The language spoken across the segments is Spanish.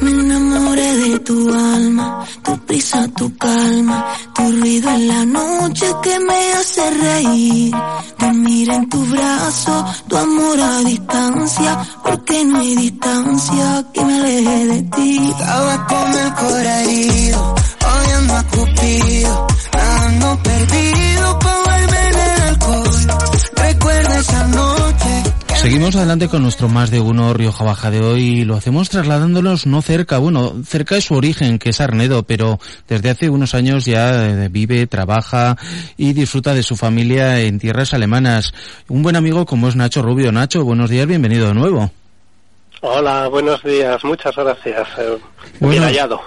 Me enamoré de tu alma, tu prisa, tu calma, tu ruido en la noche que me hace reír. Dormir en tu brazo, tu amor a distancia, porque no hay distancia que me aleje de ti. Estaba con el corazón herido, oyendo a Cupido, nadando perdido Seguimos adelante con nuestro más de uno Rioja Baja de hoy y lo hacemos trasladándonos no cerca, bueno, cerca de su origen, que es Arnedo, pero desde hace unos años ya eh, vive, trabaja y disfruta de su familia en tierras alemanas. Un buen amigo como es Nacho Rubio. Nacho, buenos días, bienvenido de nuevo. Hola, buenos días, muchas gracias. Eh, Bueno. Bien hallado.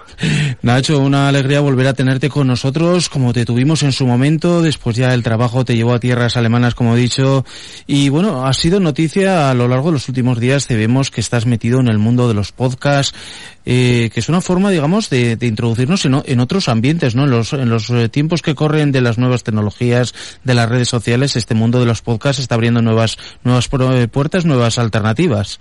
Nacho, una alegría volver a tenerte con nosotros, como te tuvimos en su momento, después ya el trabajo te llevó a tierras alemanas, como he dicho, y bueno, ha sido noticia a lo largo de los últimos días, te vemos que estás metido en el mundo de los podcasts, eh, que es una forma, digamos, de, de introducirnos en, en otros ambientes, ¿no? En los, en los eh, tiempos que corren de las nuevas tecnologías, de las redes sociales, este mundo de los podcasts está abriendo nuevas, nuevas eh, puertas, nuevas alternativas.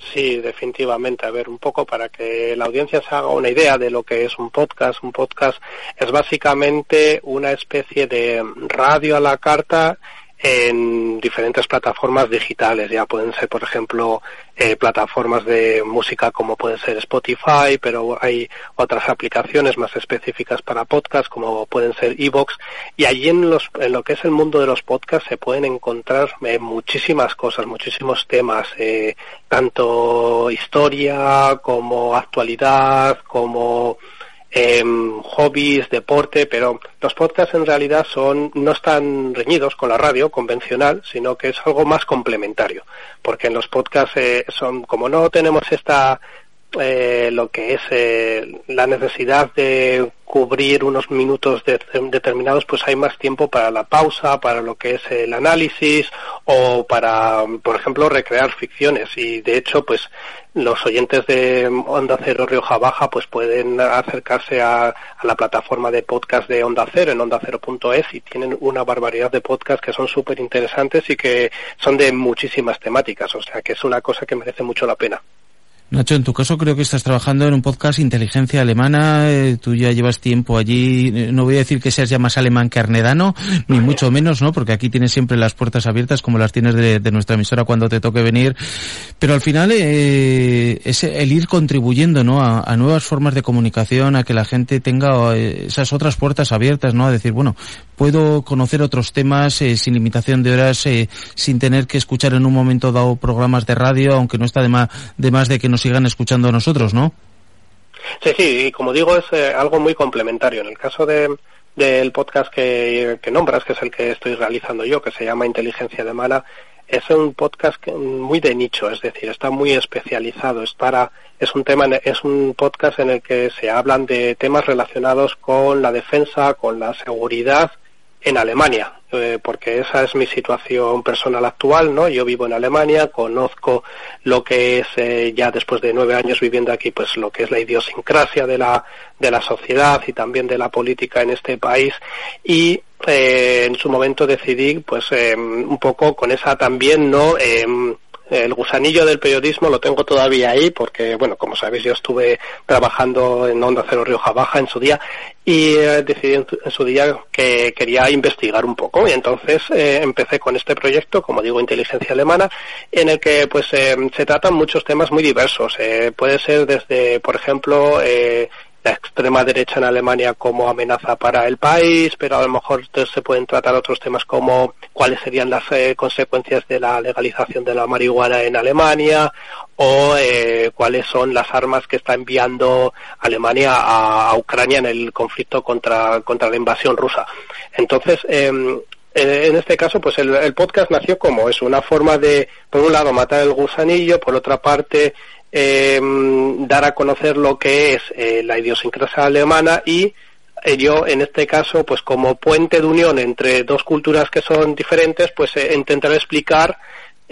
Sí, definitivamente. A ver, un poco para que la audiencia se haga una idea de lo que es un podcast. Un podcast es básicamente una especie de radio a la carta en diferentes plataformas digitales. Ya pueden ser, por ejemplo, eh, plataformas de música como puede ser Spotify, pero hay otras aplicaciones más específicas para podcast como pueden ser Evox. Y allí en, los, en lo que es el mundo de los podcasts se pueden encontrar eh, muchísimas cosas, muchísimos temas, eh, tanto historia como actualidad, como em, hobbies, deporte, pero los podcasts en realidad son no están reñidos con la radio convencional, sino que es algo más complementario, porque en los podcasts eh, son como no tenemos esta eh, lo que es eh, la necesidad de cubrir unos minutos de- determinados, pues hay más tiempo para la pausa, para lo que es el análisis o para, por ejemplo, recrear ficciones. Y de hecho, pues los oyentes de Onda Cero Rioja Baja pues pueden acercarse a, la plataforma de podcast de Onda Cero en ondacero.es y tienen una barbaridad de podcasts que son súper interesantes y que son de muchísimas temáticas. O sea que es una cosa que merece mucho la pena. Nacho, en tu caso creo que estás trabajando en un podcast Inteligencia Alemana, eh, tú ya llevas tiempo allí, eh, no voy a decir que seas ya más alemán que arnedano, ni mucho menos, ¿no? Porque aquí tienes siempre las puertas abiertas como las tienes de, de nuestra emisora cuando te toque venir, pero al final eh, es el ir contribuyendo, ¿no? A, a nuevas formas de comunicación, a que la gente tenga esas otras puertas abiertas, ¿no? A decir, bueno, puedo conocer otros temas eh, sin limitación de horas, sin tener que escuchar en un momento dado programas de radio, aunque no está de más de, más de que nos sigan escuchando a nosotros, ¿no? Sí, sí, y como digo, es eh, algo muy complementario. En el caso de, del podcast que, que nombras, que es el que estoy realizando yo, que se llama Inteligencia Alemana, es un podcast muy de nicho, es decir, está muy especializado. Es para, es un tema, es un podcast en el que se hablan de temas relacionados con la defensa, con la seguridad en Alemania, eh, porque esa es mi situación personal actual, ¿no? Yo vivo en Alemania, conozco lo que es eh, ya después de nueve años viviendo aquí, pues lo que es la idiosincrasia de la de la sociedad y también de la política en este país y eh, en su momento decidí, pues eh, un poco con esa también, ¿no? El gusanillo del periodismo lo tengo todavía ahí porque, bueno, como sabéis, yo estuve trabajando en Onda Cero Rioja Baja en su día y eh, decidí en su día que quería investigar un poco y entonces eh, empecé con este proyecto, como digo, Inteligencia Alemana, en el que pues eh, se tratan muchos temas muy diversos. Eh, puede ser desde, por ejemplo, eh, la extrema derecha en Alemania como amenaza para el país, pero a lo mejor se pueden tratar otros temas como cuáles serían las eh, consecuencias de la legalización de la marihuana en Alemania o eh, cuáles son las armas que está enviando Alemania a, a Ucrania en el conflicto contra, contra la invasión rusa. Entonces, em, eh, en este caso, pues el, el podcast nació como es una forma de, por un lado, matar el gusanillo, por otra parte, eh, dar a conocer lo que es eh, la idiosincrasia alemana y eh, yo en este caso pues como puente de unión entre dos culturas que son diferentes pues eh, intentar explicar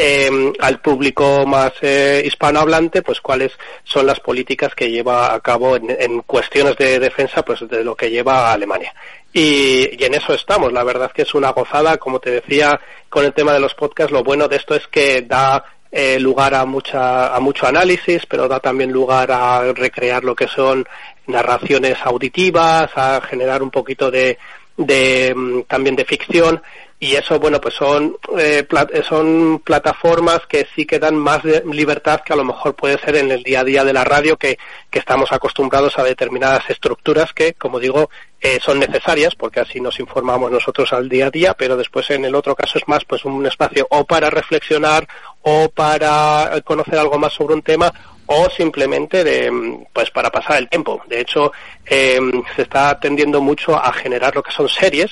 eh, al público más eh, hispanohablante pues cuáles son las políticas que lleva a cabo en, cuestiones de defensa pues de lo que lleva Alemania. Y, y en eso estamos. La verdad que es una gozada como te decía con el tema de los podcasts lo bueno de esto es que da eh, lugar a mucha a mucho análisis, pero da también lugar a recrear lo que son narraciones auditivas, a generar un poquito de, de mm, también de ficción y eso bueno pues son eh, son plataformas que sí que dan más libertad que a lo mejor puede ser en el día a día de la radio que, que estamos acostumbrados a determinadas estructuras que como digo eh, son necesarias porque así nos informamos nosotros al día a día pero después en el otro caso es más pues un espacio o para reflexionar o para conocer algo más sobre un tema o simplemente de, pues para pasar el tiempo. De hecho, eh, se está tendiendo mucho a generar lo que son series,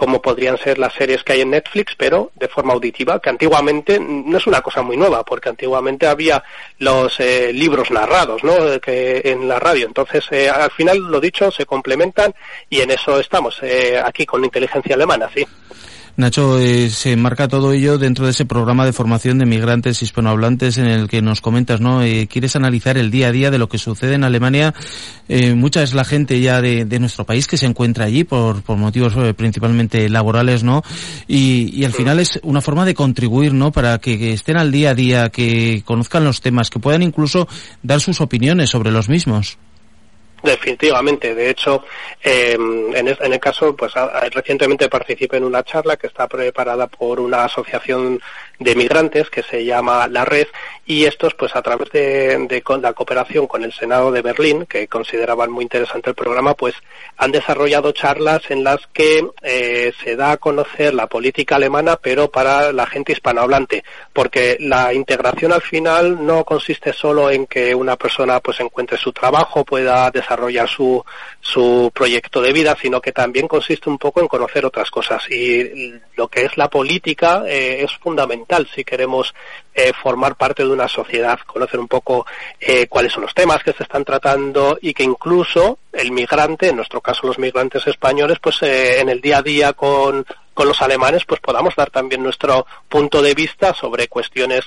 como podrían ser las series que hay en Netflix, pero de forma auditiva, que antiguamente no es una cosa muy nueva, porque antiguamente había los eh, libros narrados, ¿no? Que en la radio. Entonces, eh, al final, lo dicho, se complementan y en eso estamos eh, aquí con inteligencia alemana, sí. Nacho, eh, se marca todo ello dentro de ese programa de formación de migrantes hispanohablantes en el que nos comentas, ¿no? Eh, quieres analizar el día a día de lo que sucede en Alemania. Eh, mucha es la gente ya de, nuestro país que se encuentra allí por, por motivos principalmente laborales, ¿no? Y, y al final es una forma de contribuir, ¿no? Para que, estén al día a día, que conozcan los temas, que puedan incluso dar sus opiniones sobre los mismos. Definitivamente. De hecho, em, en, el caso, pues recientemente participé en una charla que está preparada por una asociación de migrantes que se llama La Red y estos, pues a través de, la cooperación con el Senado de Berlín, que consideraban muy interesante el programa, pues han desarrollado charlas en las que eh, se da a conocer la política alemana, pero para la gente hispanohablante, porque la integración al final no consiste solo en que una persona pues encuentre su trabajo, pueda desarrollar su, su proyecto de vida, sino que también consiste un poco en conocer otras cosas. Y lo que es la política eh, es fundamental si queremos eh, formar parte de una sociedad, conocer un poco eh, cuáles son los temas que se están tratando y que incluso el migrante, en nuestro caso los migrantes españoles, pues en el día a día con con los alemanes, pues podamos dar también nuestro punto de vista sobre cuestiones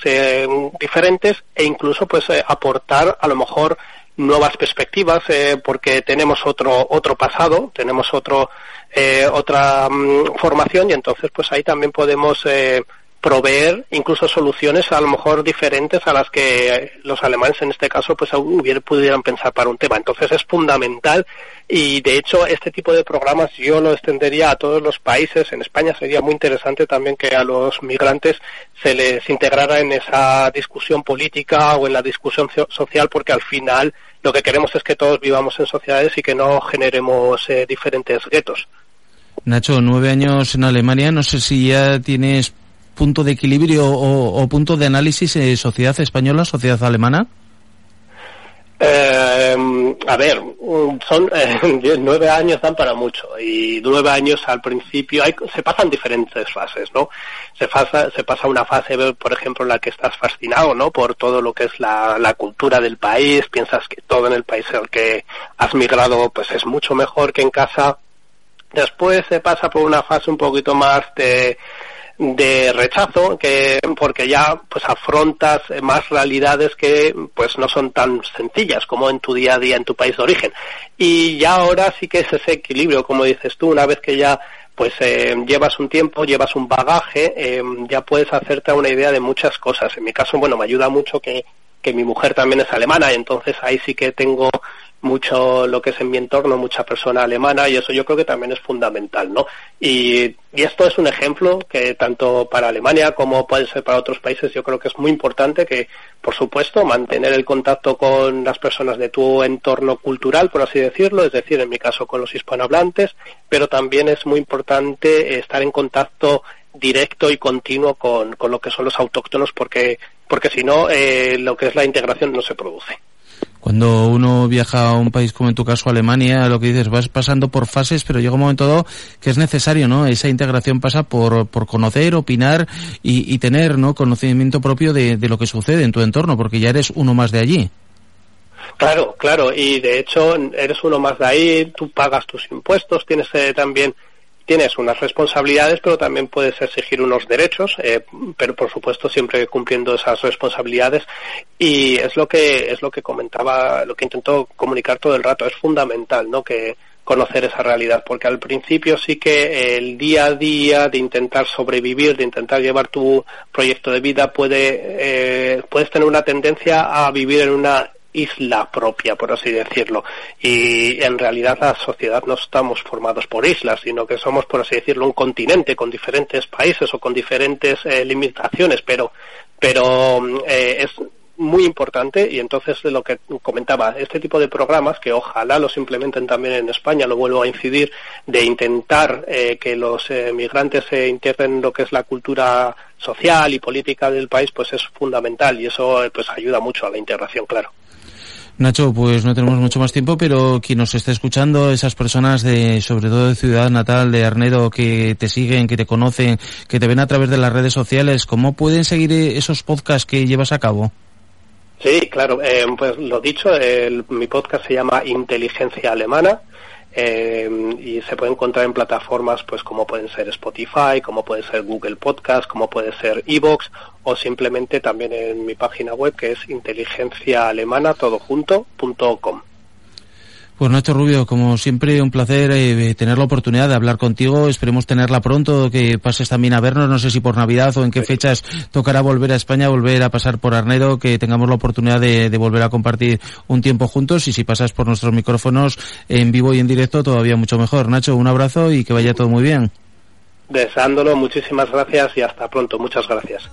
diferentes e incluso pues aportar a lo mejor nuevas perspectivas eh, porque tenemos otro otro pasado tenemos otro eh, otra mm, formación y entonces pues ahí también podemos eh, proveer incluso soluciones a lo mejor diferentes a las que los alemanes en este caso pues hubiera, pudieran pensar para un tema. Entonces es fundamental y de hecho este tipo de programas yo lo extendería a todos los países. En España sería muy interesante también que a los migrantes se les integrara en esa discusión política o en la discusión social porque al final lo que queremos es que todos vivamos en sociedades y que no generemos eh, diferentes guetos. Nacho, nueve años en Alemania, no sé si ya tienes punto de equilibrio o, punto de análisis eh, sociedad española, sociedad alemana? Eh, a ver, son eh, nueve años dan para mucho y nueve años al principio hay, se pasan diferentes fases, ¿no? Se pasa, se pasa una fase, por ejemplo, en la que estás fascinado, ¿no? Por todo lo que es la, la cultura del país, piensas que todo en el país al que has migrado, pues es mucho mejor que en casa. Después se pasa por una fase un poquito más de de rechazo que porque ya pues afrontas más realidades que pues no son tan sencillas como en tu día a día en tu país de origen y ya ahora sí que es ese equilibrio como dices tú una vez que ya pues eh, llevas un tiempo, llevas un bagaje, eh, ya puedes hacerte una idea de muchas cosas. En mi caso, bueno, me ayuda mucho que, que mi mujer también es alemana, entonces ahí sí que tengo mucho lo que es en mi entorno, mucha persona alemana y eso yo creo que también es fundamental, ¿no? Y, esto es un ejemplo que tanto para Alemania como puede ser para otros países yo creo que es muy importante que, por supuesto, mantener el contacto con las personas de tu entorno cultural, por así decirlo, es decir, en mi caso con los hispanohablantes, pero también es muy importante estar en contacto directo y continuo con, con lo que son los autóctonos porque, porque si no, eh, lo que es la integración no se produce. Cuando uno viaja a un país como en tu caso Alemania, lo que dices, vas pasando por fases, pero llega un momento dado que es necesario, ¿no? Esa integración pasa por, por conocer, opinar y, tener, ¿no? Conocimiento propio de, de lo que sucede en tu entorno, porque ya eres uno más de allí. Claro, claro, y de hecho eres uno más de ahí, tú pagas tus impuestos, tienes eh, también tienes unas responsabilidades, pero también puedes exigir unos derechos, eh, pero por supuesto siempre cumpliendo esas responsabilidades. Y es lo que es lo que comentaba, lo que intento comunicar todo el rato. Es fundamental, ¿no? Que conocer esa realidad, porque al principio sí que el día a día de intentar sobrevivir, de intentar llevar tu proyecto de vida, puede, eh, puedes tener una tendencia a vivir en una isla propia, por así decirlo. Y en realidad la sociedad no estamos formados por islas, sino que somos, por así decirlo, un continente con diferentes países o con diferentes eh, limitaciones, pero, pero eh, es muy importante y entonces de lo que comentaba, este tipo de programas que ojalá los implementen también en España, lo vuelvo a incidir, de intentar eh, que los migrantes se integren en lo que es la cultura social y política del país, pues es fundamental y eso pues ayuda mucho a la integración, claro. Nacho, pues no tenemos mucho más tiempo, pero quien nos esté escuchando, esas personas de, sobre todo de Ciudad Natal, de Arnedo, que te siguen, que te conocen, que te ven a través de las redes sociales, ¿cómo pueden seguir esos podcasts que llevas a cabo? Sí, claro, eh, pues lo dicho, mi podcast se llama Inteligencia Alemana eh, y se puede encontrar en plataformas pues como pueden ser Spotify, como puede ser Google Podcast, como puede ser Evox o simplemente también en mi página web que es inteligenciaalemana todo pues Nacho Rubio, como siempre, un placer eh, tener la oportunidad de hablar contigo. Esperemos tenerla pronto, que pases también a vernos. No sé si por Navidad o en qué fechas tocará volver a España, volver a pasar por Arnedo, que tengamos la oportunidad de, de, volver a compartir un tiempo juntos. Y si pasas por nuestros micrófonos en vivo y en directo, todavía mucho mejor. Nacho, un abrazo y que vaya todo muy bien. Deseándolo, muchísimas gracias y hasta pronto. Muchas gracias.